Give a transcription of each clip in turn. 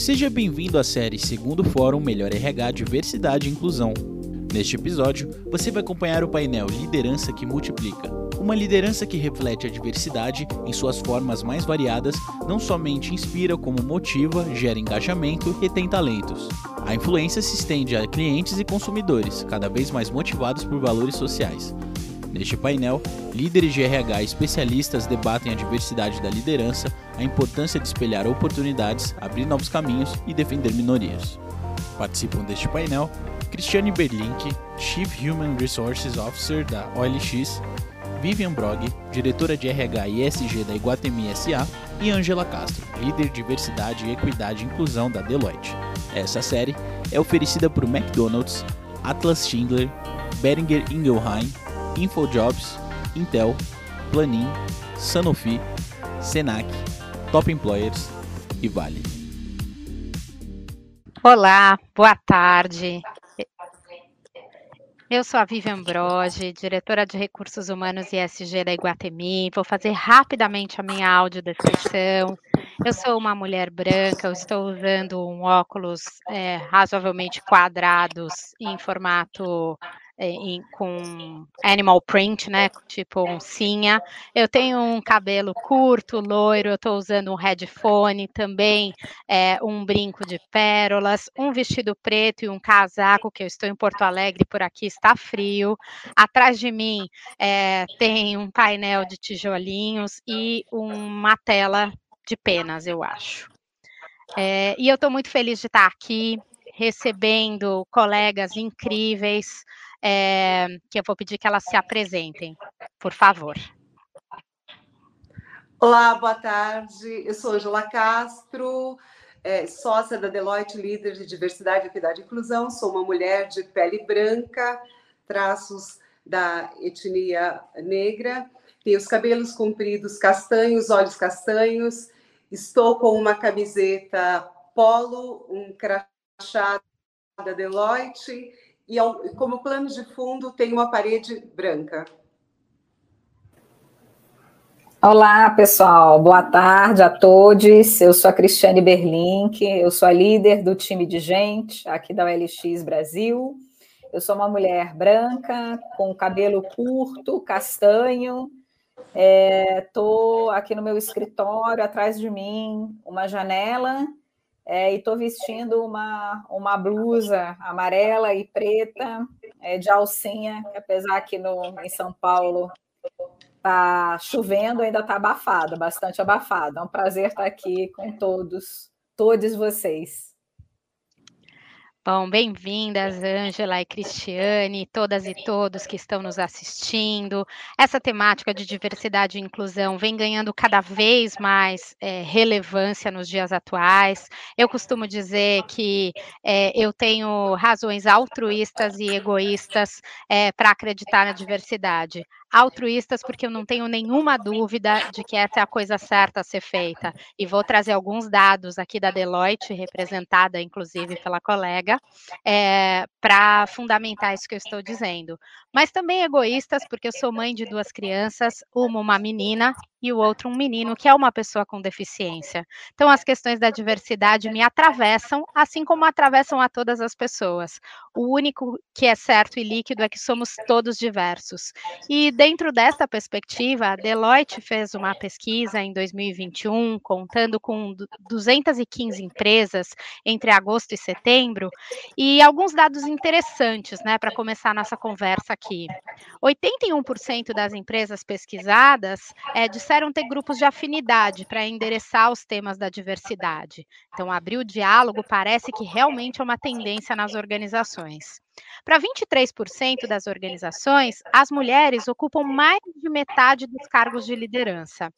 Seja bem-vindo à série Segundo Fórum Melhor RH Diversidade e Inclusão. Neste episódio, você vai acompanhar o painel Liderança que Multiplica. Uma liderança que reflete a diversidade em suas formas mais variadas não somente inspira, como motiva, gera engajamento e retém talentos. A influência se estende a clientes e consumidores, cada vez mais motivados por valores sociais. Neste painel, líderes de RH e especialistas debatem a diversidade da liderança, a importância de espelhar oportunidades, abrir novos caminhos e defender minorias. Participam deste painel Cristiane Berlink, Chief Human Resources Officer da OLX, Vivian Brog, diretora de RH e ESG da Iguatemi SA, e Angela Castro, líder de diversidade, equidade e inclusão da Deloitte. Essa série é oferecida por McDonald's, Atlas Schindler, Beringer Ingelheim, InfoJobs, Intel, Planin, Sanofi, Senac, Top Employers e Vale. Olá, boa tarde. Eu sou a Vivian Broge, diretora de Recursos Humanos e SG da Iguatemi. Vou fazer rapidamente a minha audiodescrição. Eu sou uma mulher branca, eu estou usando um óculos é, razoavelmente quadrados em formato em, com animal print, né? Tipo oncinha. Eu tenho um cabelo curto, loiro, eu estou usando um headphone também, é, um brinco de pérolas, um vestido preto e um casaco, que eu estou em Porto Alegre, por aqui está frio. Atrás de mim é, tem um painel de tijolinhos e uma tela de penas, eu acho. É, e eu estou muito feliz de estar aqui recebendo colegas incríveis, é, que eu vou pedir que elas se apresentem, por favor. Olá, boa tarde. Eu sou Angela Castro, é, sócia da Deloitte, líder de diversidade, equidade e inclusão. Sou uma mulher de pele branca, traços da etnia negra. Tenho os cabelos compridos castanhos, olhos castanhos. Estou com uma camiseta polo, um crachá da Deloitte e como plano de fundo tem uma parede branca. Olá, pessoal. Boa tarde a todos. Eu sou a Cristiane Berlink, eu sou a líder do time de gente aqui da OLX Brasil. Eu sou uma mulher branca, com cabelo curto, castanho. Estou é, aqui no meu escritório, atrás de mim, uma janela é, e estou vestindo uma, uma blusa amarela e preta é, de alcinha, apesar que no, em São Paulo está chovendo, ainda está abafado, bastante abafado. É um prazer estar aqui com todos, todos vocês. Bom, bem-vindas, Ângela e Cristiane, todas e todos que estão nos assistindo. Essa temática de diversidade e inclusão vem ganhando cada vez mais é, relevância nos dias atuais. Eu costumo dizer que é, eu tenho razões altruístas e egoístas é, para acreditar na diversidade altruístas, porque eu não tenho nenhuma dúvida de que essa é a coisa certa a ser feita. E vou trazer alguns dados aqui da Deloitte, representada inclusive pela colega, é, para fundamentar isso que eu estou dizendo. Mas também egoístas, porque eu sou mãe de duas crianças, uma uma menina e o outro um menino que é uma pessoa com deficiência. Então, as questões da diversidade me atravessam, assim como atravessam a todas as pessoas. O único que é certo e líquido é que somos todos diversos. E dentro desta perspectiva, a Deloitte fez uma pesquisa em 2021, contando com 215 empresas entre agosto e setembro, e alguns dados interessantes, né, para começar a nossa conversa aqui. 81% das empresas pesquisadas é, disseram ter grupos de afinidade para endereçar os temas da diversidade. Então, abrir o diálogo parece que realmente é uma tendência nas organizações. Para 23% das organizações, as mulheres ocupam mais de metade dos cargos de liderança,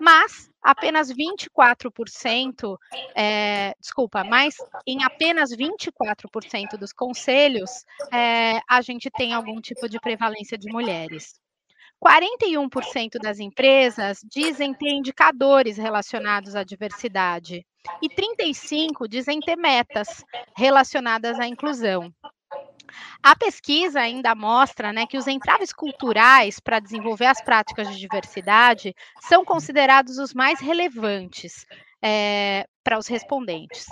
mas apenas 24%, é, desculpa, mas em apenas 24% dos conselhos é, a gente tem algum tipo de prevalência de mulheres. 41% das empresas dizem ter indicadores relacionados à diversidade e 35 dizem ter metas relacionadas à inclusão. A pesquisa ainda mostra né, que os entraves culturais para desenvolver as práticas de diversidade são considerados os mais relevantes, é, para os respondentes.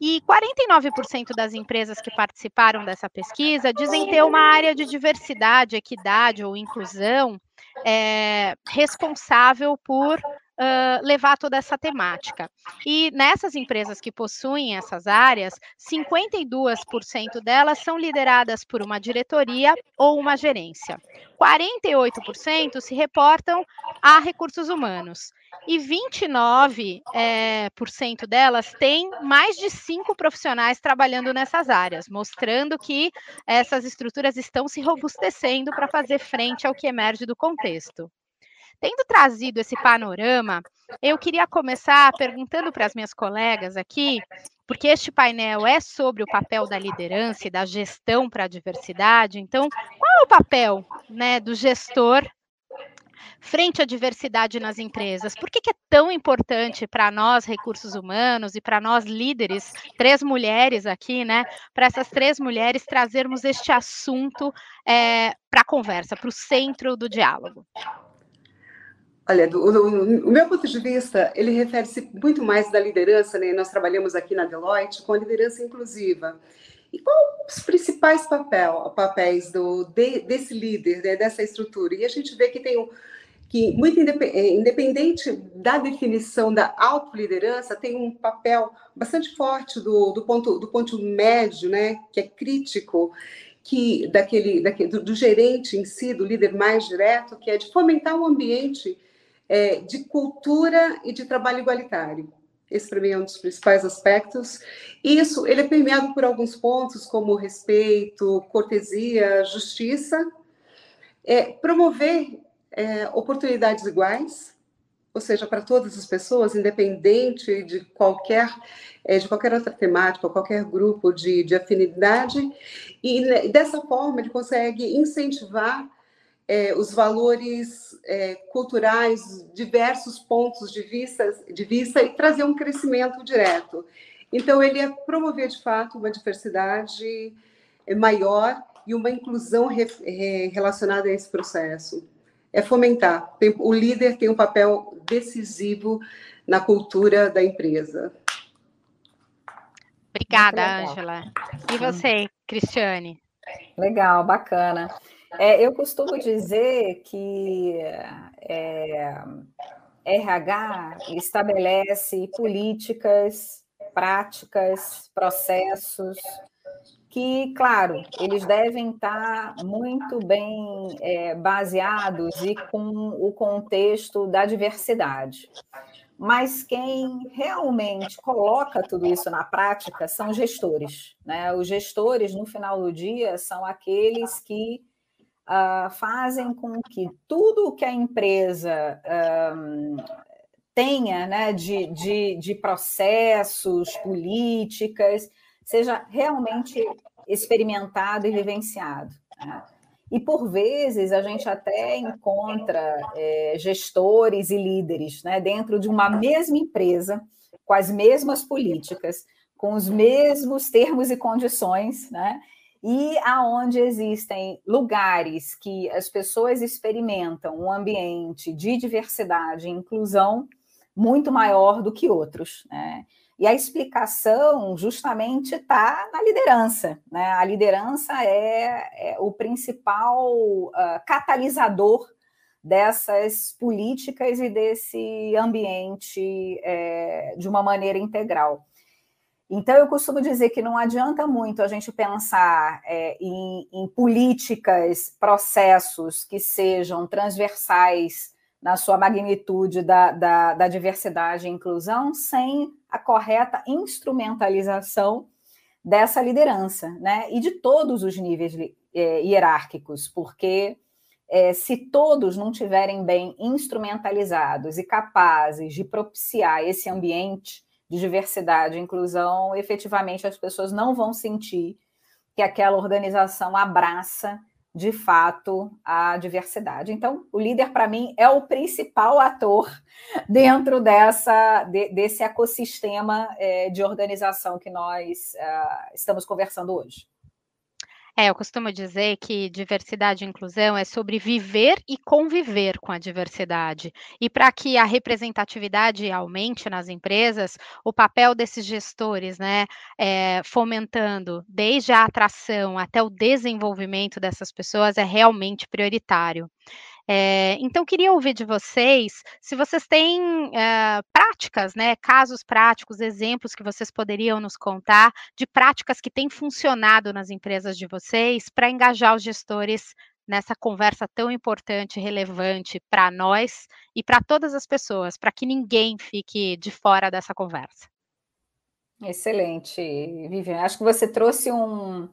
E 49% das empresas que participaram dessa pesquisa dizem ter uma área de diversidade, equidade ou inclusão é, responsável por uh, levar toda essa temática. E nessas empresas que possuem essas áreas, 52% delas são lideradas por uma diretoria ou uma gerência. 48% se reportam a recursos humanos e 29% é, por cento delas têm mais de cinco profissionais trabalhando nessas áreas, mostrando que essas estruturas estão se robustecendo para fazer frente ao que emerge do contexto. Tendo trazido esse panorama, eu queria começar perguntando para as minhas colegas aqui, porque este painel é sobre o papel da liderança e da gestão para a diversidade. Então, qual é o papel né, do gestor frente à diversidade nas empresas? Por que, que é tão importante para nós, recursos humanos, e para nós, líderes, três mulheres aqui, né? Para essas três mulheres trazermos este assunto é, para a conversa, para o centro do diálogo? Olha, do, do, o meu ponto de vista, ele refere-se muito mais da liderança, né? Nós trabalhamos aqui na Deloitte com a liderança inclusiva. E qual os principais papel, papéis do, de, desse líder, né? dessa estrutura? E a gente vê que tem um, que muito é, independente da definição da autoliderança, tem um papel bastante forte do, do ponto do ponto médio, né, que é crítico, que daquele, daquele do, do gerente em si, do líder mais direto, que é de fomentar um ambiente é, de cultura e de trabalho igualitário. Esse, para mim, é um dos principais aspectos. Isso, ele é permeado por alguns pontos, como respeito, cortesia, justiça. É, promover é, oportunidades iguais, ou seja, para todas as pessoas, independente de qualquer é, de qualquer outra temática, qualquer grupo de, de afinidade, e né, dessa forma ele consegue incentivar é, os valores é, culturais, diversos pontos de vista, de vista e trazer um crescimento direto. Então, ele é promover, de fato, uma diversidade é, maior e uma inclusão re, re, relacionada a esse processo. É fomentar. Tem, o líder tem um papel decisivo na cultura da empresa. Obrigada, Ângela. E você, Cristiane? Legal, bacana. É, eu costumo dizer que é, RH estabelece políticas, práticas, processos que, claro, eles devem estar muito bem é, baseados e com o contexto da diversidade. Mas quem realmente coloca tudo isso na prática são gestores. Né? Os gestores, no final do dia, são aqueles que uh, fazem com que tudo que a empresa um, tenha né, de, de, de processos, políticas, seja realmente experimentado e vivenciado. Né? E, por vezes, a gente até encontra é, gestores e líderes né, dentro de uma mesma empresa, com as mesmas políticas, com os mesmos termos e condições, né? E aonde existem lugares que as pessoas experimentam um ambiente de diversidade e inclusão muito maior do que outros. Né? E a explicação justamente está na liderança. Né? A liderança é, é o principal uh, catalisador dessas políticas e desse ambiente é, de uma maneira integral. Então, eu costumo dizer que não adianta muito a gente pensar é, em, em, políticas, processos que sejam transversais na sua magnitude da, da, da diversidade e inclusão, sem a correta instrumentalização dessa liderança, né? E de todos os níveis é, hierárquicos, porque é, se todos não tiverem bem instrumentalizados e capazes de propiciar esse ambiente de diversidade e inclusão, efetivamente as pessoas não vão sentir que aquela organização abraça de fato a diversidade. Então, o líder, para mim, é o principal ator dentro dessa, de, desse ecossistema é, de organização que nós uh, estamos conversando hoje. É, eu costumo dizer que diversidade e inclusão é sobre viver e conviver com a diversidade. E para que a representatividade aumente nas empresas, o papel desses gestores, né, é, fomentando desde a atração até o desenvolvimento dessas pessoas, é realmente prioritário. É, então, queria ouvir de vocês se vocês têm é, práticas, né, casos práticos, exemplos que vocês poderiam nos contar de práticas que têm funcionado nas empresas de vocês para engajar os gestores nessa conversa tão importante, relevante para nós e para todas as pessoas, para que ninguém fique de fora dessa conversa. Excelente, Vivian. Acho que você trouxe um,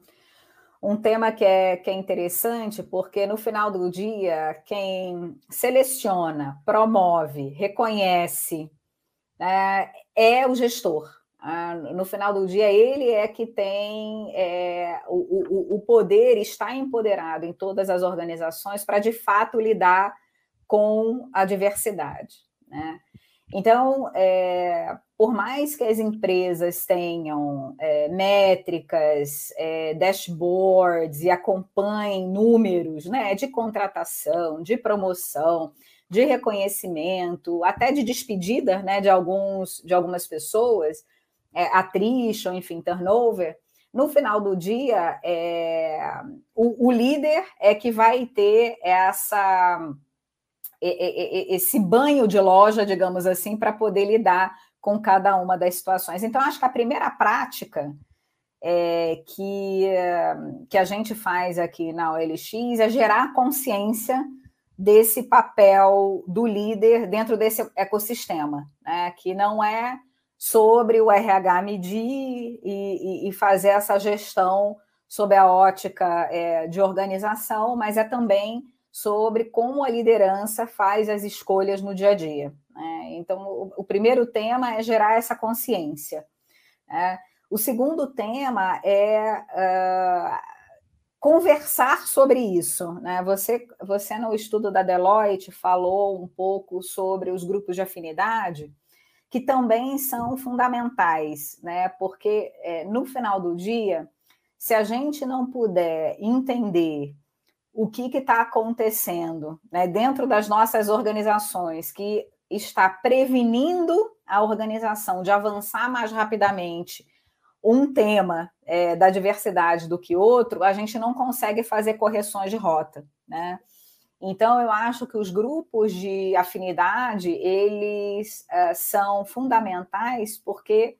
um tema que é, que é interessante, porque no final do dia, quem seleciona, promove, reconhece, né, é o gestor. Ah, no final do dia, ele é que tem é, o, o, o poder, está empoderado em todas as organizações para, de fato, lidar com a diversidade. Né? Então, é, por mais que as empresas tenham é, métricas, é, dashboards e acompanhem números né, de contratação, de promoção, de reconhecimento, até de despedida né, de, alguns, de algumas pessoas, é, attrition, enfim, turnover, no final do dia, é, o, o líder é que vai ter essa esse banho de loja, digamos assim, para poder lidar com cada uma das situações. Então, acho que a primeira prática é, que, que a gente faz aqui na OLX é gerar consciência desse papel do líder dentro desse ecossistema, né? que não é sobre o RH medir e, e fazer essa gestão sob a ótica é, de organização, mas é também sobre como a liderança faz as escolhas no dia a dia. Né? Então, o, o, primeiro tema é gerar essa consciência. Né? O segundo tema é uh, conversar sobre isso. Né? Você, você, no estudo da Deloitte, falou um pouco sobre os grupos de afinidade, que também são fundamentais, né? porque é, no final do dia, se a gente não puder entender o que está acontecendo né, dentro das nossas organizações que está prevenindo a organização de avançar mais rapidamente um tema é, da diversidade do que outro, a gente não consegue fazer correções de rota, né? Então, eu acho que os grupos de afinidade, eles é, são fundamentais porque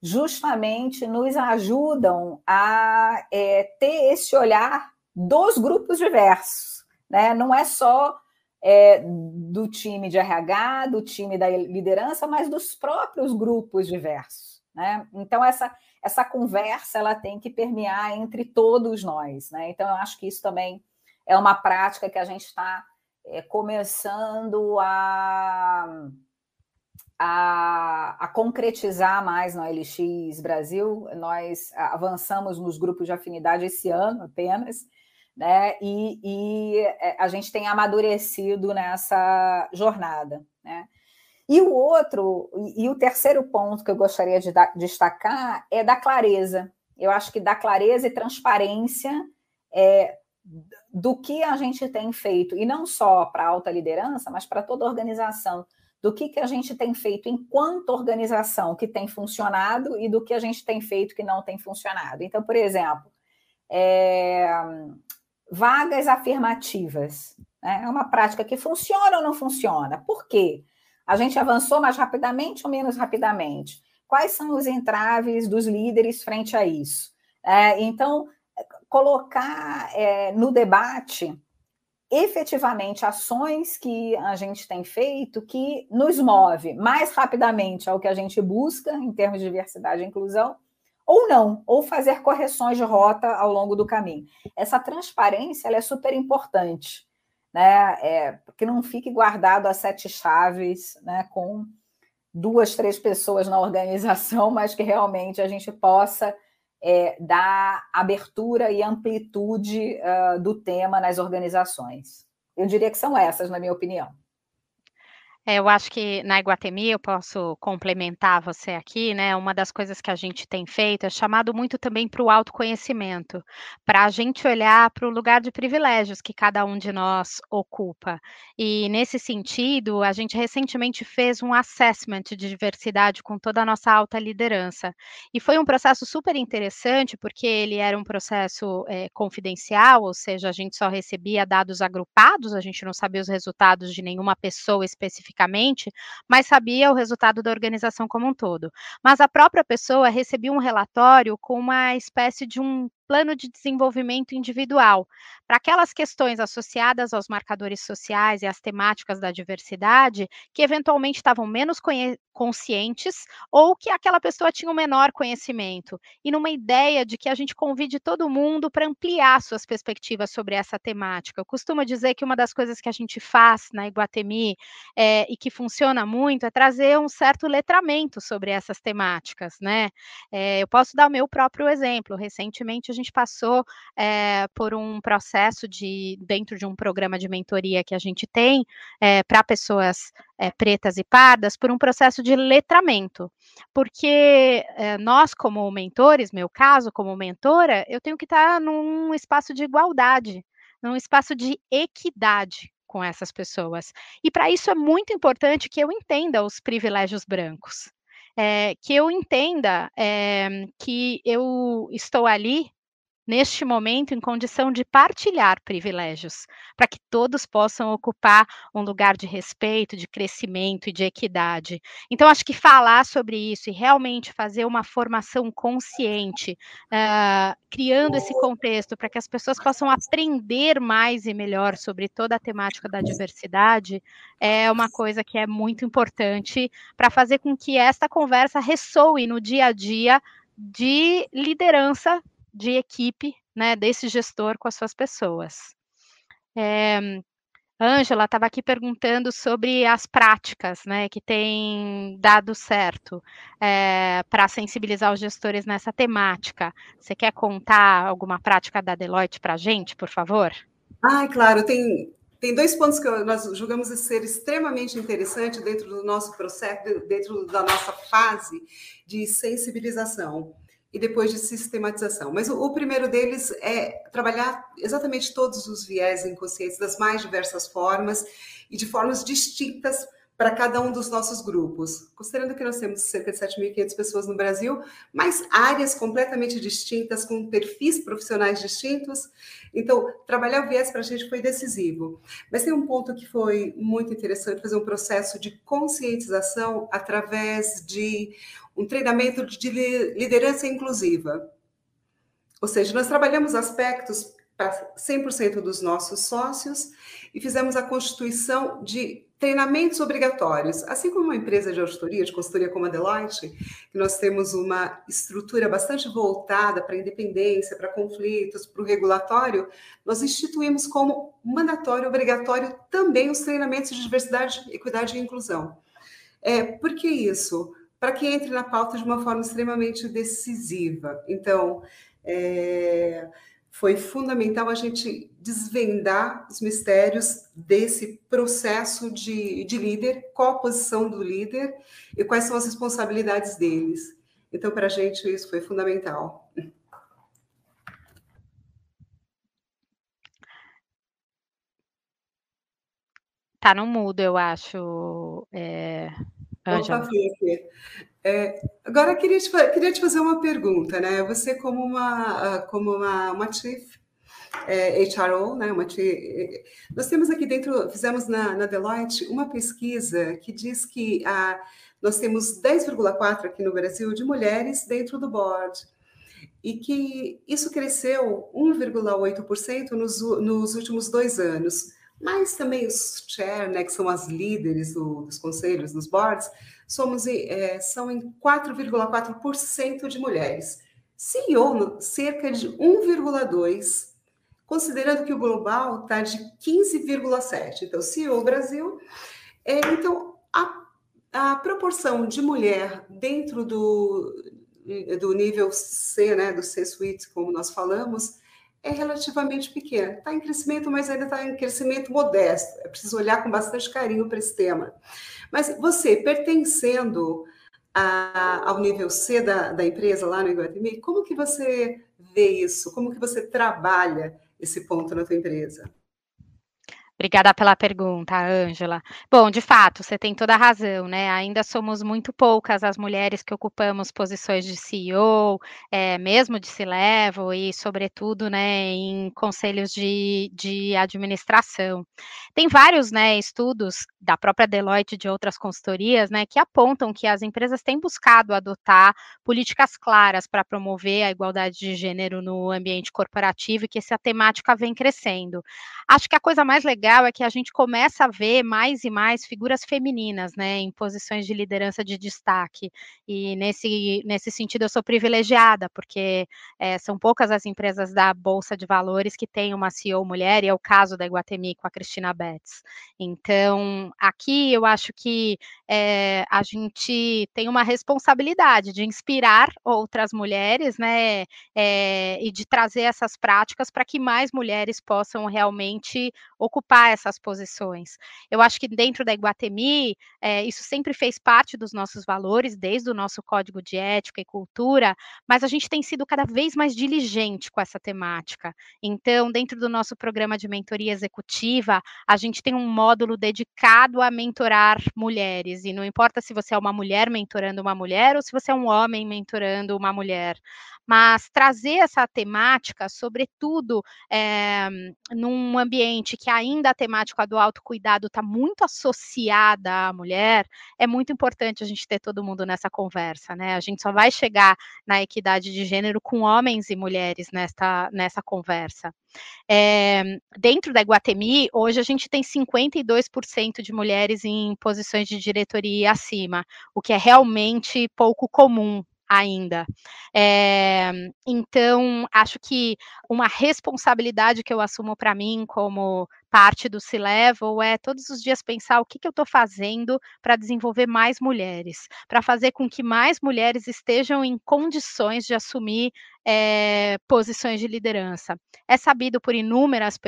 justamente nos ajudam a é, ter esse olhar dos grupos diversos, né? Não é só é, do time de RH, do time da liderança, mas dos próprios grupos diversos, né? Então essa essa conversa ela tem que permear entre todos nós, né? Então eu acho que isso também é uma prática que a gente está é, começando a, a, a, concretizar mais no LX Brasil. Nós avançamos nos grupos de afinidade esse ano apenas, né? E, e é, a gente tem amadurecido nessa jornada, né? E o outro, e o terceiro ponto que eu gostaria de destacar é da clareza. Eu acho que da clareza e transparência é, do que a gente tem feito, e não só para a alta liderança, mas para toda a organização, do que, que a gente tem feito enquanto organização que tem funcionado e do que a gente tem feito que não tem funcionado. Então, por exemplo, é, vagas afirmativas. Né? É uma prática que funciona ou não funciona? Por quê? A gente avançou mais rapidamente ou menos rapidamente? Quais são os entraves dos líderes frente a isso? É, então, colocar é, no debate efetivamente ações que a gente tem feito que nos move mais rapidamente ao que a gente busca em termos de diversidade e inclusão ou não, ou fazer correções de rota ao longo do caminho. Essa transparência é super importante, né? É, que não fique guardado a sete chaves, né? Com duas, três pessoas na organização, mas que realmente a gente possa é, dar abertura e amplitude uh, do tema nas organizações. Eu diria que são essas, na minha opinião. É, eu acho que na Iguatemi eu posso complementar você aqui, né? Uma das coisas que a gente tem feito é chamado muito também para o autoconhecimento, para a gente olhar para o lugar de privilégios que cada um de nós ocupa. E nesse sentido, a gente recentemente fez um assessment de diversidade com toda a nossa alta liderança. E foi um processo super interessante, porque ele era um processo é, confidencial, ou seja, a gente só recebia dados agrupados, a gente não sabia os resultados de nenhuma pessoa específica especificamente, mas sabia o resultado da organização como um todo. Mas a própria pessoa recebia um relatório com uma espécie de um plano de desenvolvimento individual, para aquelas questões associadas aos marcadores sociais e às temáticas da diversidade, que eventualmente estavam menos conscientes ou que aquela pessoa tinha um menor conhecimento, e numa ideia de que a gente convide todo mundo para ampliar suas perspectivas sobre essa temática. Eu costumo dizer que uma das coisas que a gente faz na Iguatemi é, e que funciona muito é trazer um certo letramento sobre essas temáticas, né? É, eu posso dar o meu próprio exemplo. Recentemente a gente gente passou é, por um processo de dentro de um programa de mentoria que a gente tem é, eh, para pessoas é, pretas e pardas, por um processo de letramento, porque nós como mentores, meu caso como mentora, eu tenho que estar num espaço de igualdade, num espaço de equidade com essas pessoas. E para isso é muito importante que eu entenda os privilégios brancos. É, que eu entenda é, que eu estou ali neste momento, em condição de partilhar privilégios, para que todos possam ocupar um lugar de respeito, de crescimento e de equidade. Então, acho que falar sobre isso e realmente fazer uma formação consciente, uh, criando esse contexto para que as pessoas possam aprender mais e melhor sobre toda a temática da diversidade, é uma coisa que é muito importante para fazer com que esta conversa ressoe no dia a dia de liderança de equipe, né, desse gestor com as suas pessoas. É, Ângela estava aqui perguntando sobre as práticas, né, que têm dado certo é, para sensibilizar os gestores nessa temática. Você quer contar alguma prática da Deloitte para a gente, por favor? Ah, claro, tem, tem dois pontos que nós julgamos ser extremamente interessantes dentro do nosso processo, dentro da nossa fase de sensibilização e depois de sistematização. Mas o, o, primeiro deles é trabalhar exatamente todos os viés inconscientes das mais diversas formas e de formas distintas para cada um dos nossos grupos. Considerando que nós temos cerca de 7.500 pessoas no Brasil, mas áreas completamente distintas, com perfis profissionais distintos. Então, trabalhar o viés para a gente foi decisivo. Mas tem um ponto que foi muito interessante, fazer um processo de conscientização através de um treinamento de liderança inclusiva. Ou seja, nós trabalhamos aspectos para 100% dos nossos sócios e fizemos a constituição de treinamentos obrigatórios. Assim como uma empresa de auditoria, de consultoria como a Deloitte, nós temos uma estrutura bastante voltada para a independência, para conflitos, para o regulatório, nós instituímos como mandatório, obrigatório, também os treinamentos de diversidade, equidade e inclusão. É, por que isso? para que entre na pauta de uma forma extremamente decisiva. Então, é, foi fundamental a gente desvendar os mistérios desse processo de, de líder, qual a posição do líder e quais são as responsabilidades deles. Então, para a gente, isso foi fundamental. Tá no mudo, eu acho. É... Opa. É, agora, queria te, queria te fazer uma pergunta, né? Você, como uma, ah, como uma, uma chief é, HRO, né? Uma chief, nós temos aqui dentro, fizemos na, na Deloitte uma pesquisa que diz que a, nós temos 10,4% aqui no Brasil de mulheres dentro do board e que isso cresceu 1,8% nos, nos últimos dois anos mas também os chair, né, que são as líderes do, dos conselhos, dos boards, somos, é, são em 4,4% de mulheres. CEO, cerca de 1,2%, considerando que o global está de 15,7%. Então, CEO Brasil. É, então, a, a proporção de mulher dentro do, do nível C, né, do C-suite, como nós falamos, é relativamente pequena. Está em crescimento, mas ainda está em crescimento modesto. É preciso olhar com bastante carinho para esse tema. Mas você, pertencendo a, ao nível C da, da empresa lá no Iguatemi, como que você vê isso? Como que você trabalha esse ponto na sua empresa? Obrigada pela pergunta, Ângela. Bom, de fato, você tem toda a razão, né? Ainda somos muito poucas as mulheres que ocupamos posições de CEO, é, mesmo de C-level e, sobretudo, né, em conselhos de, de administração. Tem vários, né, estudos da própria Deloitte e de outras consultorias, né, que apontam que as empresas têm buscado adotar políticas claras para promover a igualdade de gênero no ambiente corporativo e que essa temática vem crescendo. Acho que a coisa mais legal legal é que a gente começa a ver mais e mais figuras femininas, né, em posições de liderança de destaque. E nesse, nesse sentido eu sou privilegiada, porque é, são poucas as empresas da Bolsa de Valores que têm uma CEO mulher, e é o caso da Iguatemi com a Cristina Betts. Então, aqui eu acho que é, a gente tem uma responsabilidade de inspirar outras mulheres, né, é, e de trazer essas práticas para que mais mulheres possam realmente ocupar ocupar essas posições. Eu acho que dentro da Iguatemi, é, isso sempre fez parte dos nossos valores, desde o nosso código de ética e cultura, mas a gente tem sido cada vez mais diligente com essa temática. Então, dentro do nosso programa de mentoria executiva, a gente tem um módulo dedicado a mentorar mulheres, e não importa se você é uma mulher mentorando uma mulher ou se você é um homem mentorando uma mulher mas trazer essa temática, sobretudo é, num ambiente que ainda a temática do autocuidado está muito associada à mulher, é muito importante a gente ter todo mundo nessa conversa, né? A gente só vai chegar na equidade de gênero com homens e mulheres nessa, nessa conversa. É, dentro da Iguatemi, hoje a gente tem 52% de mulheres em posições de diretoria acima, o que é realmente pouco comum ainda. É, então, acho que uma responsabilidade que eu assumo para mim como parte do C-Level é todos os dias pensar o que, que eu estou fazendo para desenvolver mais mulheres, para fazer com que mais mulheres estejam em condições de assumir é, posições de liderança. É sabido por inúmeras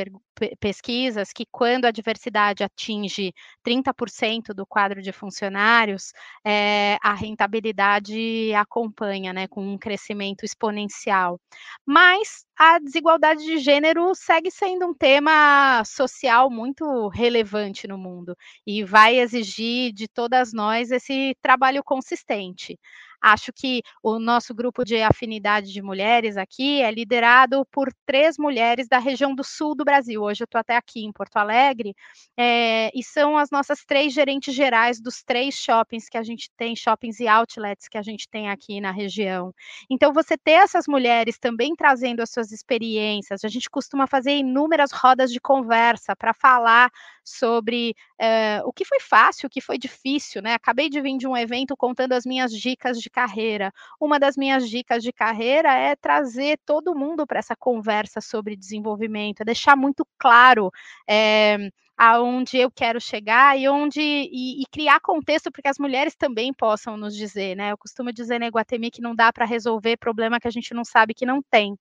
pesquisas que quando a diversidade atinge 30% do quadro de funcionários, é, a rentabilidade acompanha, né, com um crescimento exponencial. Mas a desigualdade de gênero segue sendo um tema social muito relevante no mundo e vai exigir de todas nós esse trabalho consistente. Acho que o nosso grupo de afinidade de mulheres aqui é liderado por três mulheres da região do sul do Brasil. Hoje eu estou até aqui em Porto Alegre, é, e são as nossas três gerentes gerais dos três shoppings que a gente tem, shoppings e outlets que a gente tem aqui na região. Então, você ter essas mulheres também trazendo as suas experiências, a gente costuma fazer inúmeras rodas de conversa para falar sobre é, o que foi fácil, o que foi difícil, né? Acabei de vir de um evento contando as minhas dicas de carreira. Uma das minhas dicas de carreira é trazer todo mundo para essa conversa sobre desenvolvimento, é deixar muito claro é, aonde eu quero chegar e onde e, e, criar contexto para que as mulheres também possam nos dizer, né? Eu costumo dizer na Iguatemi que não dá para resolver problema que a gente não sabe que não tem.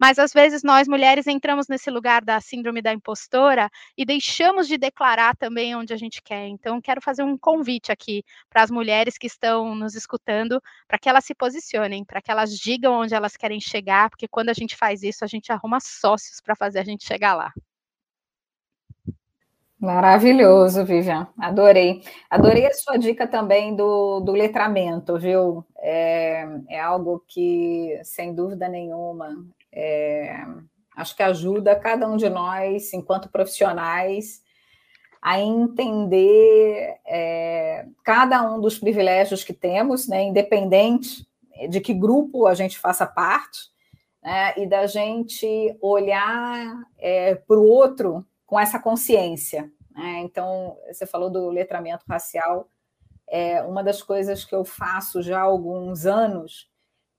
Mas às vezes nós mulheres entramos nesse lugar da síndrome da impostora e deixamos de declarar também onde a gente quer. Então quero fazer um convite aqui para as mulheres que estão nos escutando, para que elas se posicionem, para que elas digam onde elas querem chegar, porque quando a gente faz isso, a gente arruma sócios para fazer a gente chegar lá. Maravilhoso, Vivian. Adorei. Adorei a sua dica também do, do letramento, viu? É, é algo que, sem dúvida nenhuma, é, acho que ajuda cada um de nós, enquanto profissionais, a entender é, cada um dos privilégios que temos, né, independente de que grupo a gente faça parte, né, e da gente olhar é, para o outro com essa consciência. Né? Então, você falou do letramento racial. É, uma das coisas que eu faço já há alguns anos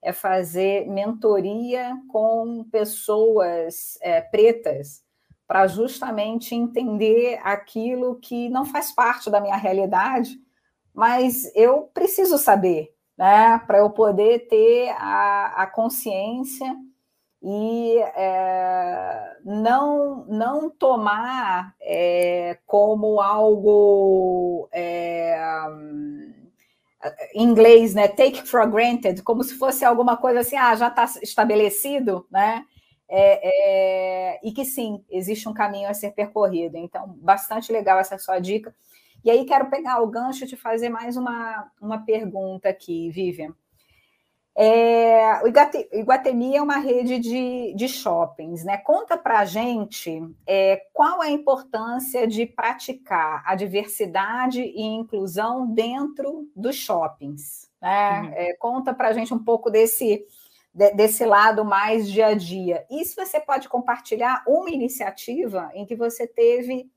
é fazer mentoria com pessoas é, pretas para justamente entender aquilo que não faz parte da minha realidade, mas eu preciso saber, né, para eu poder ter a, a consciência e é, não, não tomar é, como algo é, em inglês, né? Take for granted, como se fosse alguma coisa assim, ah, já está estabelecido, né? É, é, e que sim, existe um caminho a ser percorrido. Então, bastante legal essa sua dica. E aí, quero pegar o gancho de fazer mais uma, uma pergunta aqui, Vivian. É, o Iguatemi é uma rede de, de shoppings, né? Conta para a gente é, qual a importância de praticar a diversidade e inclusão dentro dos shoppings. Né? Uhum. É, conta para a gente um pouco desse, de, desse lado mais dia a dia. E se você pode compartilhar uma iniciativa em que você teve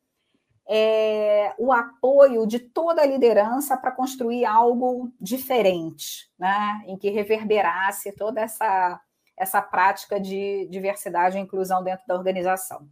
é, o apoio de toda a liderança para construir algo diferente, né? em que reverberasse toda essa, essa prática de diversidade e inclusão dentro da organização.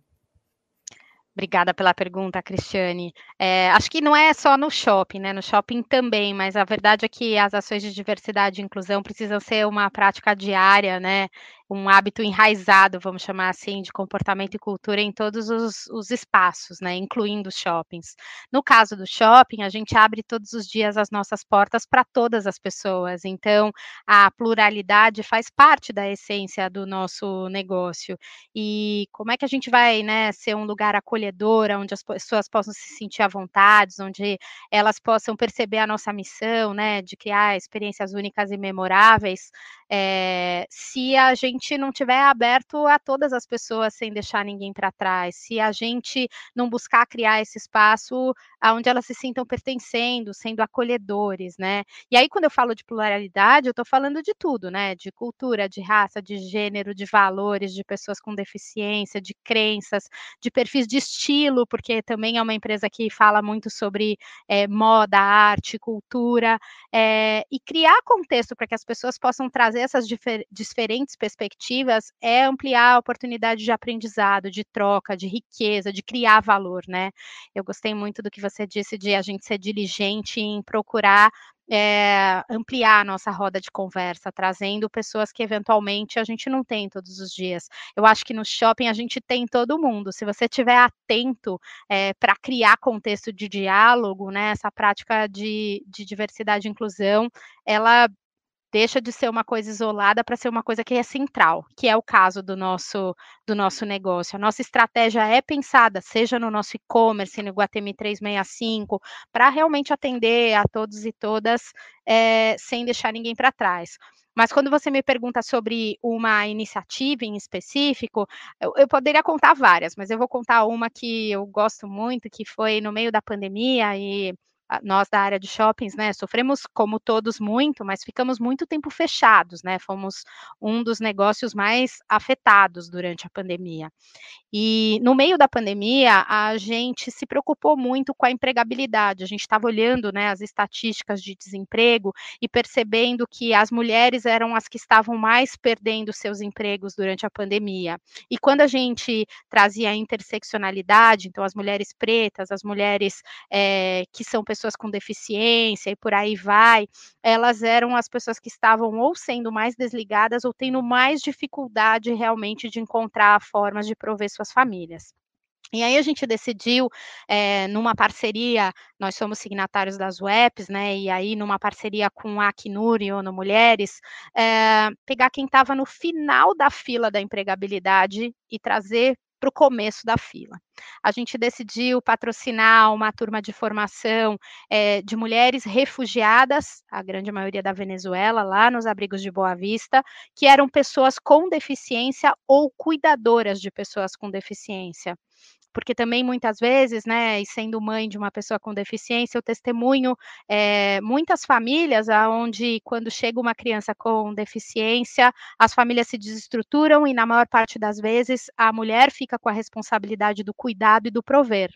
Obrigada pela pergunta, Cristiane. É, acho que não é só no shopping, né? No shopping também, mas a verdade é que as ações de diversidade e inclusão precisam ser uma prática diária, né? Um hábito enraizado, vamos chamar assim, de comportamento e cultura em todos os, os, espaços, né, incluindo os shoppings. No caso do shopping, a gente abre todos os dias as nossas portas para todas as pessoas, então a pluralidade faz parte da essência do nosso negócio. E como é que a gente vai, né, ser um lugar acolhedor, onde as pessoas possam se sentir à vontade, onde elas possam perceber a nossa missão, né, de criar experiências únicas e memoráveis, é, se a gente não tiver aberto a todas as pessoas sem deixar ninguém para trás, se a gente não buscar criar esse espaço onde elas se sintam pertencendo, sendo acolhedores, né? E aí, quando eu falo de pluralidade, eu estou falando de tudo, né? De cultura, de raça, de gênero, de valores, de pessoas com deficiência, de crenças, de perfis de estilo, porque também é uma empresa que fala muito sobre é, moda, arte, cultura, é, e criar contexto para que as pessoas possam trazer trazer essas difer diferentes perspectivas é ampliar a oportunidade de aprendizado, de troca, de riqueza, de criar valor, né? Eu gostei muito do que você disse de a gente ser diligente em procurar é, ampliar a nossa roda de conversa, trazendo pessoas que eventualmente a gente não tem todos os dias. Eu acho que no shopping a gente tem todo mundo. Se você estiver atento é, eh, para criar contexto de diálogo, né, essa prática de, de diversidade e inclusão, ela deixa de ser uma coisa isolada para ser uma coisa que é central, que é o caso do nosso do nosso negócio. A nossa estratégia é pensada, seja no nosso e-commerce, no Guatemi 365, para realmente atender a todos e todas é, sem deixar ninguém para trás. Mas quando você me pergunta sobre uma iniciativa em específico, eu, eu, poderia contar várias, mas eu vou contar uma que eu gosto muito, que foi no meio da pandemia e nós da área de shoppings, né, sofremos como todos muito, mas ficamos muito tempo fechados, né? Fomos um dos negócios mais afetados durante a pandemia. E no meio da pandemia, a gente se preocupou muito com a empregabilidade. A gente estava olhando, né, as estatísticas de desemprego e percebendo que as mulheres eram as que estavam mais perdendo seus empregos durante a pandemia. E quando a gente trazia a interseccionalidade, então as mulheres pretas, as mulheres é, que são pessoas pessoas com deficiência e por aí vai, elas eram as pessoas que estavam ou sendo mais desligadas ou tendo mais dificuldade realmente de encontrar formas de prover suas famílias. E aí a gente decidiu, é, numa parceria, nós somos signatários das webs, né? E aí, numa parceria com a Acnur e ONU Mulheres, é, pegar quem estava no final da fila da empregabilidade e trazer para o começo da fila. A gente decidiu patrocinar uma turma de formação é, de mulheres refugiadas, a grande maioria da Venezuela, lá nos abrigos de Boa Vista, que eram pessoas com deficiência ou cuidadoras de pessoas com deficiência porque também muitas vezes, né, e sendo mãe de uma pessoa com deficiência, eu testemunho é, muitas famílias onde, quando chega uma criança com deficiência, as famílias se desestruturam e, na maior parte das vezes, a mulher fica com a responsabilidade do cuidado e do prover.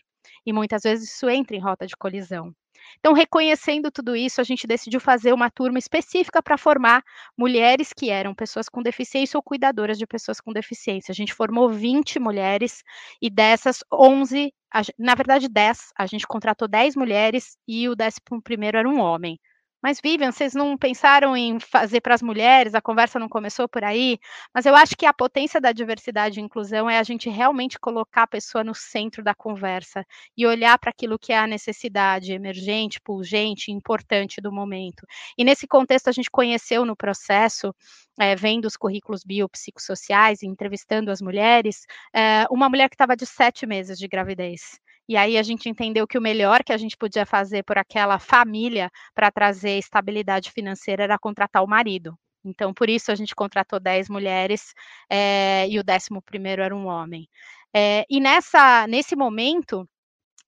E muitas vezes isso entra em rota de colisão. Então, reconhecendo tudo isso, a gente decidiu fazer uma turma específica para formar mulheres que eram pessoas com deficiência ou cuidadoras de pessoas com deficiência. A gente formou 20 mulheres e dessas 11, na verdade 10, a gente contratou 10 mulheres e o décimo primeiro era um homem mas Vivian, vocês não pensaram em fazer para as mulheres? A conversa não começou por aí? Mas eu acho que a potência da diversidade e inclusão é a gente realmente colocar a pessoa no centro da conversa e olhar para aquilo que é a necessidade emergente, pungente, importante do momento. E nesse contexto, a gente conheceu no processo é, vendo os currículos biopsicossociais, entrevistando as mulheres, é, uma mulher que estava de sete meses de gravidez. E aí a gente entendeu que o melhor que a gente podia fazer por aquela família para trazer estabilidade financeira era contratar o marido. Então, por isso a gente contratou 10 mulheres é, e o décimo primeiro era um homem. É, e nessa, nesse momento,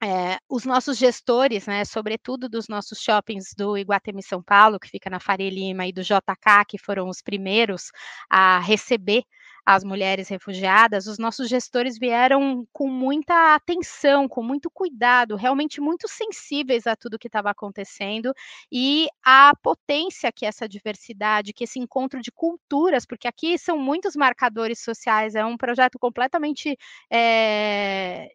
é, os nossos gestores, né, sobretudo dos nossos shoppings do Iguatemi São Paulo, que fica na Faria Lima, e do JK, que foram os primeiros a receber as mulheres refugiadas, os nossos gestores vieram com muita atenção, com muito cuidado, realmente muito sensíveis a tudo que estava acontecendo e a potência que essa diversidade, que esse encontro de culturas, porque aqui são muitos marcadores sociais, é um projeto completamente é,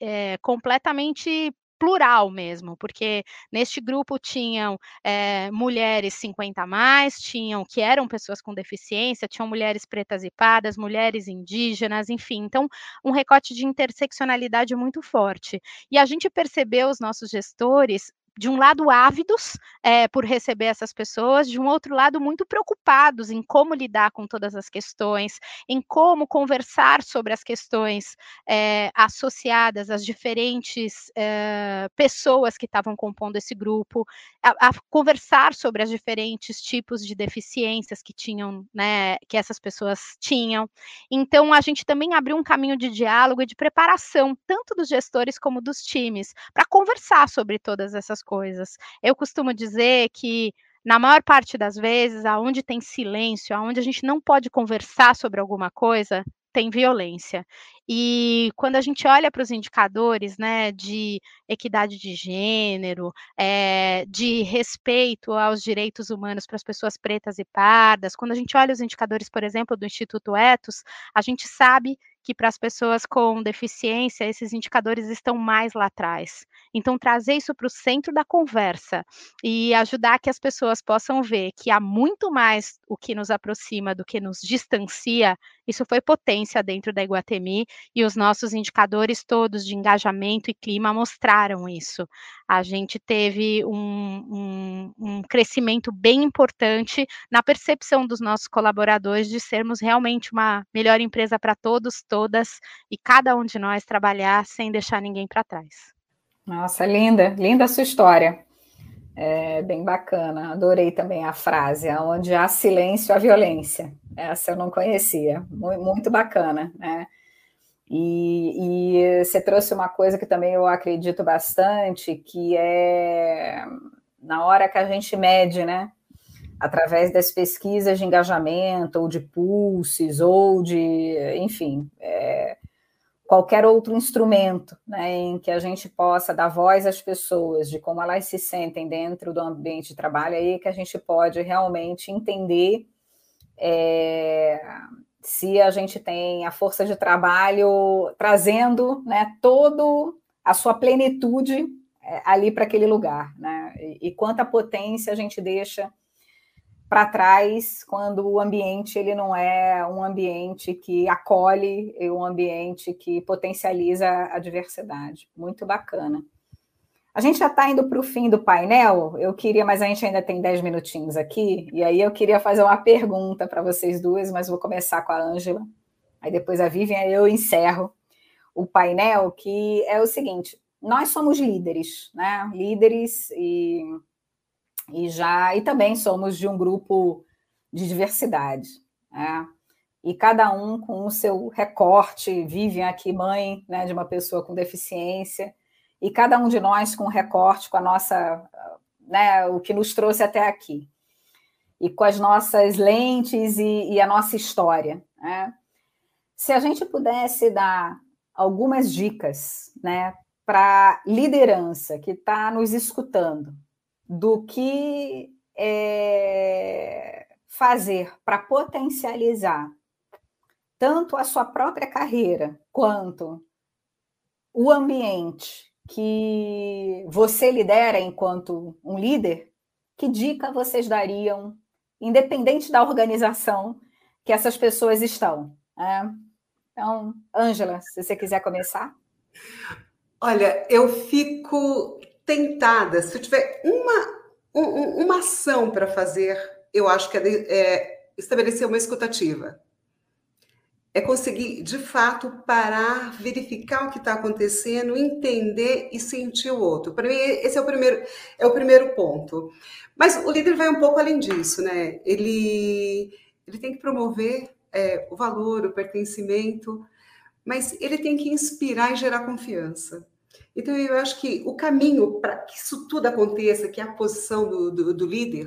é, completamente plural mesmo, porque neste grupo tinham é, mulheres 50 a mais, tinham que eram pessoas com deficiência, tinham mulheres pretas e pardas, mulheres indígenas, enfim, então um recorte de interseccionalidade muito forte. E a gente percebeu os nossos gestores de um lado ávidos é, por receber essas pessoas, de um outro lado muito preocupados em como lidar com todas as questões, em como conversar sobre as questões é, associadas às diferentes é, pessoas que estavam compondo esse grupo, a, a, conversar sobre as diferentes tipos de deficiências que tinham, né, que essas pessoas tinham. Então a gente também abriu um caminho de diálogo e de preparação tanto dos gestores como dos times para conversar sobre todas essas coisas. Eu costumo dizer que na maior parte das vezes, aonde tem silêncio, aonde a gente não pode conversar sobre alguma coisa, tem violência. E quando a gente olha para os indicadores né, de equidade de gênero, é, de respeito aos direitos humanos para as pessoas pretas e pardas, quando a gente olha os indicadores, por exemplo, do Instituto Etos, a gente sabe que para as pessoas com deficiência, esses indicadores estão mais lá atrás. Então, trazer isso para o centro da conversa e ajudar que as pessoas possam ver que há muito mais o que nos aproxima do que nos distancia, isso foi potência dentro da Iguatemi e os nossos indicadores todos de engajamento e clima mostraram isso. A gente teve um, um, um crescimento bem importante na percepção dos nossos colaboradores de sermos realmente uma melhor empresa para todos, todas e cada um de nós trabalhar sem deixar ninguém para trás. Nossa, linda, linda a sua história. É bem bacana, adorei também a frase, onde há silêncio, há violência. Essa eu não conhecia, muito bacana, né? E, e, você trouxe uma coisa que também eu acredito bastante, que é na hora que a gente mede, né? através das pesquisas de engajamento, ou de pulses, ou de, enfim, é, qualquer outro instrumento né, em que a gente possa dar voz às pessoas, de como elas se sentem dentro do ambiente de trabalho, aí que a gente pode realmente entender é, se a gente tem a força de trabalho trazendo né, todo a sua plenitude é, ali para aquele lugar, né? E, e quanta potência a gente deixa para trás quando o ambiente ele não é um ambiente que acolhe, é um ambiente que potencializa a diversidade. Muito bacana. A gente já está indo para o fim do painel. Eu queria, mas a gente ainda tem 10 minutinhos aqui, e aí eu queria fazer uma pergunta para vocês duas, mas vou começar com a Ângela. Aí depois a Vivian, eu encerro o painel, que é o seguinte: nós somos líderes, né? Líderes e e já e também somos de um grupo de diversidade, né? E cada um com o seu recorte, vivem aqui mãe né, de uma pessoa com deficiência, e cada um de nós com recorte, com a nossa, né, o que nos trouxe até aqui, e com as nossas lentes e, e a nossa história. Né? Se a gente pudesse dar algumas dicas né, para liderança que está nos escutando, do que é, fazer para potencializar tanto a sua própria carreira quanto o ambiente que você lidera enquanto um líder, que dica vocês dariam, independente da organização que essas pessoas estão? Né? Então, Ângela, se você quiser começar. Olha, eu fico tentada, se eu tiver uma, um, uma ação para fazer, eu acho que é, é estabelecer uma escutativa é conseguir, de fato, parar, verificar o que está acontecendo, entender e sentir o outro. Para mim, esse é o primeiro, é o primeiro ponto. Mas o líder vai um pouco além disso, né? Ele, ele tem que promover é, o valor, o pertencimento, mas ele tem que inspirar e gerar confiança. Então, eu acho que o caminho para que isso tudo aconteça, que a posição do, do, do líder,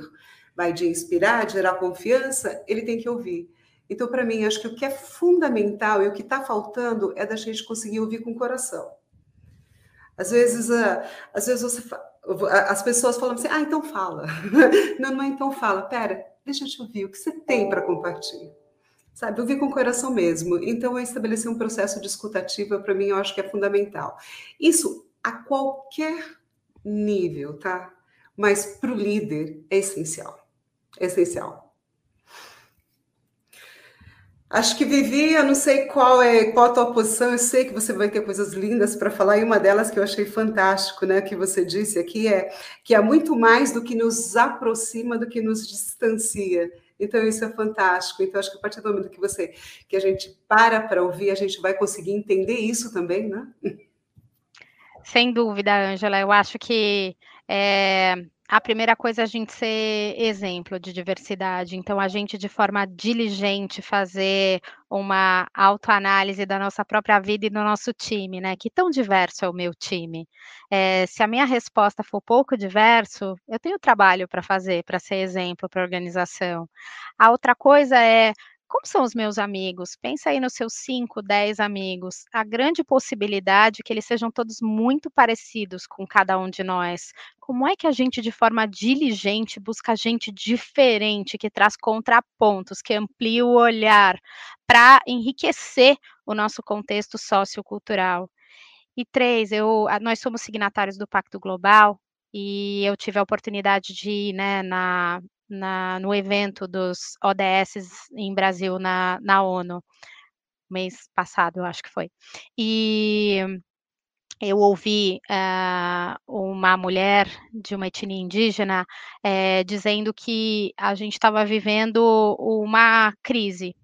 vai de inspirar, de gerar confiança, ele tem que ouvir. Então, para mim, acho que o que é fundamental e o que está faltando é da gente conseguir ouvir com o coração. Às vezes, uh, às vezes você, as pessoas falam assim, ah, então fala. não, não, então fala. Pera, deixa eu te ouvir, o que você tem para compartilhar? Sabe, ouvir com o coração mesmo. Então, é estabelecer um processo de escutativa, para mim, eu acho que é fundamental. Isso a qualquer nível, tá? Mas para o líder é essencial. É essencial. Acho que Vivi, eu não sei qual é qual a tua posição, eu sei que você vai ter coisas lindas para falar, e uma delas que eu achei fantástico, né, que você disse aqui é que é muito mais do que nos aproxima do que nos distancia. Então isso é fantástico. Então acho que a partir do momento que você que a gente para para ouvir, a gente vai conseguir entender isso também, né? Sem dúvida, Ângela. Eu acho que é, a primeira coisa é a gente ser exemplo de diversidade. Então, a gente, de forma diligente, fazer uma autoanálise da nossa própria vida e do nosso time, né? Que tão diverso é o meu time. É, se a minha resposta for pouco diverso, eu tenho trabalho para fazer, para ser exemplo para a organização. A outra coisa é como são os meus amigos? Pensa aí nos seus 5, 10 amigos. A grande possibilidade é que eles sejam todos muito parecidos com cada um de nós. Como é que a gente, de forma diligente, busca gente diferente, que traz contrapontos, que amplia o olhar, para enriquecer o nosso contexto sociocultural? E três, eu, nós somos signatários do Pacto Global, e eu tive a oportunidade de ir né, na, na, no evento dos ODS em Brasil, na, na ONU, mês passado, eu acho que foi. E eu ouvi uh, uma mulher de uma etnia indígena uh, dizendo que a gente estava vivendo uma crise,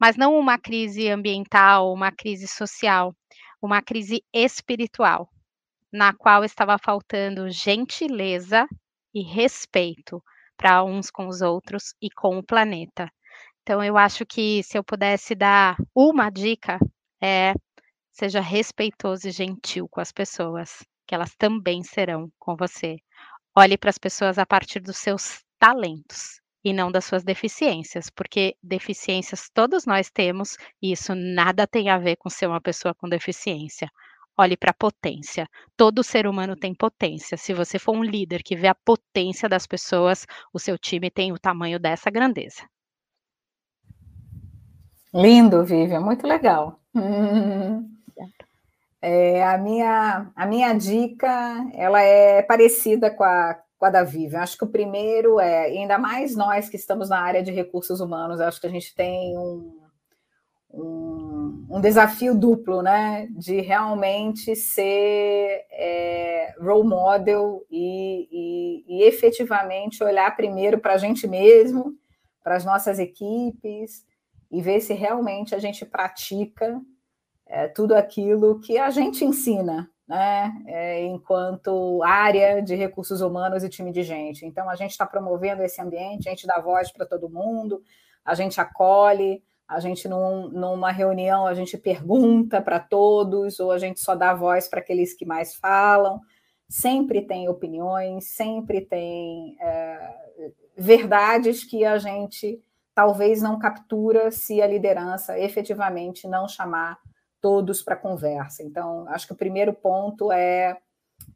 mas não uma crise ambiental, uma crise social, uma crise espiritual, na qual estava faltando gentileza e respeito para uns com os outros e com o planeta. Então, eu acho que se eu pudesse dar uma dica, é seja respeitoso e gentil com as pessoas, que elas também serão com você. Olhe para as pessoas a partir dos seus talentos e não das suas deficiências, porque deficiências todos nós temos e isso nada tem a ver com ser uma pessoa com deficiência olhe para a potência. Todo ser humano tem potência. Se você for um líder que vê a potência das pessoas, o seu time tem o tamanho dessa grandeza. Lindo, Vivian, muito legal. É, a, minha, a minha dica ela é parecida com a, com a da Vivian. Acho que o primeiro é, ainda mais nós que estamos na área de recursos humanos, acho que a gente tem um, um, um, desafio duplo, né? De realmente ser é, role model e, e, e efetivamente olhar primeiro para a gente mesmo, para as nossas equipes e ver se realmente a gente pratica é, tudo aquilo que a gente ensina, né? É, enquanto área de recursos humanos e time de gente. Então, a gente está promovendo esse ambiente, a gente dá voz para todo mundo, a gente acolhe, a gente num, numa reunião a gente pergunta para todos ou a gente só dá voz para aqueles que mais falam. Sempre tem opiniões, sempre tem é, verdades que a gente talvez não captura se a liderança efetivamente não chamar todos para conversa. Então, acho que o primeiro ponto é,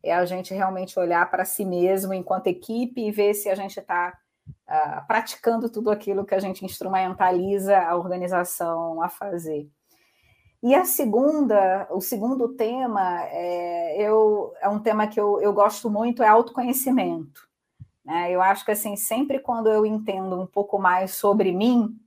é a gente realmente olhar para si mesmo enquanto equipe e ver se a gente está uh, praticando tudo aquilo que a gente instrumentaliza a organização a fazer. E a segunda, o segundo tema, é, eu, é um tema que eu, eu gosto muito, é autoconhecimento. Né? Eu acho que assim, sempre quando eu entendo um pouco mais sobre mim,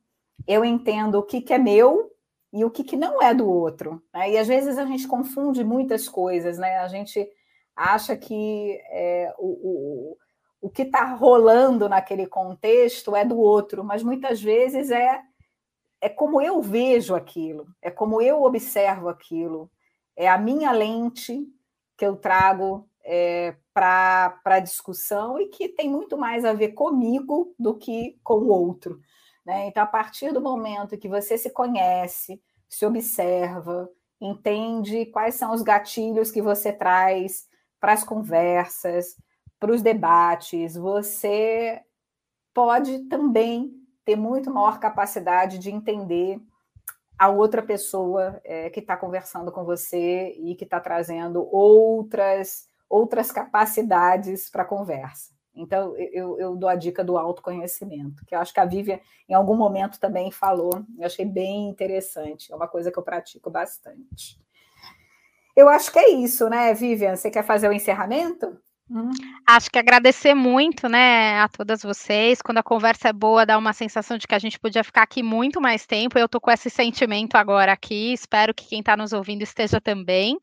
eu entendo o que, que é meu e o que, que não é do outro. Né? E às vezes a gente confunde muitas coisas, né? A gente acha que é, o, o, o que está rolando naquele contexto é do outro, mas muitas vezes é, é como eu vejo aquilo, é como eu observo aquilo, é a minha lente que eu trago é, para a discussão e que tem muito mais a ver comigo do que com o outro. Né? Então, a partir do momento que você se conhece, se observa, entende quais são os gatilhos que você traz para as conversas, para os debates, você pode também ter muito maior capacidade de entender a outra pessoa é, que está conversando com você e que está trazendo outras outras capacidades para a conversa. Então, eu, eu, dou a dica do autoconhecimento, que eu acho que a Vivian, em algum momento, também falou. Eu achei bem interessante. É uma coisa que eu pratico bastante. Eu acho que é isso, né, Vivian? Você quer fazer o encerramento? Uhum. Acho que agradecer muito, né, a todas vocês. Quando a conversa é boa, dá uma sensação de que a gente podia ficar aqui muito mais tempo. Eu tô com esse sentimento agora aqui. Espero que quem está nos ouvindo esteja também.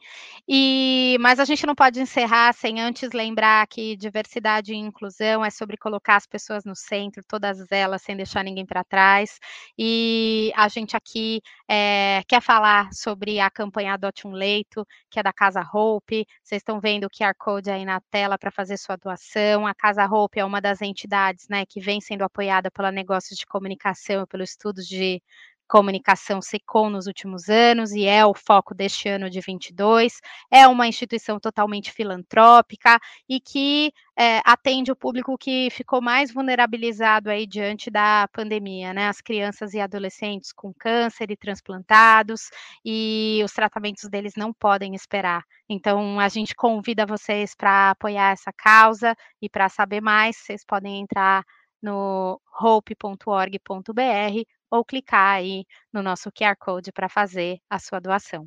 E mas a gente não pode encerrar sem antes lembrar que diversidade e inclusão é sobre colocar as pessoas no centro, todas elas, sem deixar ninguém para trás. E a gente aqui é, quer falar sobre a campanha Adote um Leito, que é da Casa Hope. Vocês estão vendo o QR Code aí na tela para fazer sua doação. A Casa Hope é uma das entidades né, que vem sendo apoiada pela Negócios de Comunicação e pelos estudos de comunicação SECOM nos últimos anos e é o foco deste ano de 22. É uma instituição totalmente filantrópica e que é, atende o público que ficou mais vulnerabilizado aí diante da pandemia, né? As crianças e adolescentes com câncer e transplantados e os tratamentos deles não podem esperar. Então, a gente convida vocês para apoiar essa causa e para saber mais, vocês podem entrar no hope.org.br ou clicar aí no nosso QR Code para fazer a sua doação.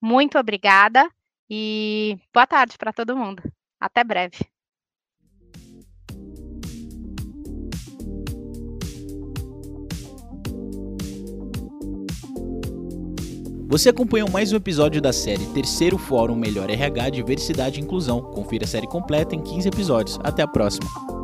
Muito obrigada e boa tarde para todo mundo. Até breve. Você acompanhou mais um episódio da série Terceiro Fórum Melhor RH Diversidade e Inclusão. Confira a série completa em 15 episódios. Até a próxima.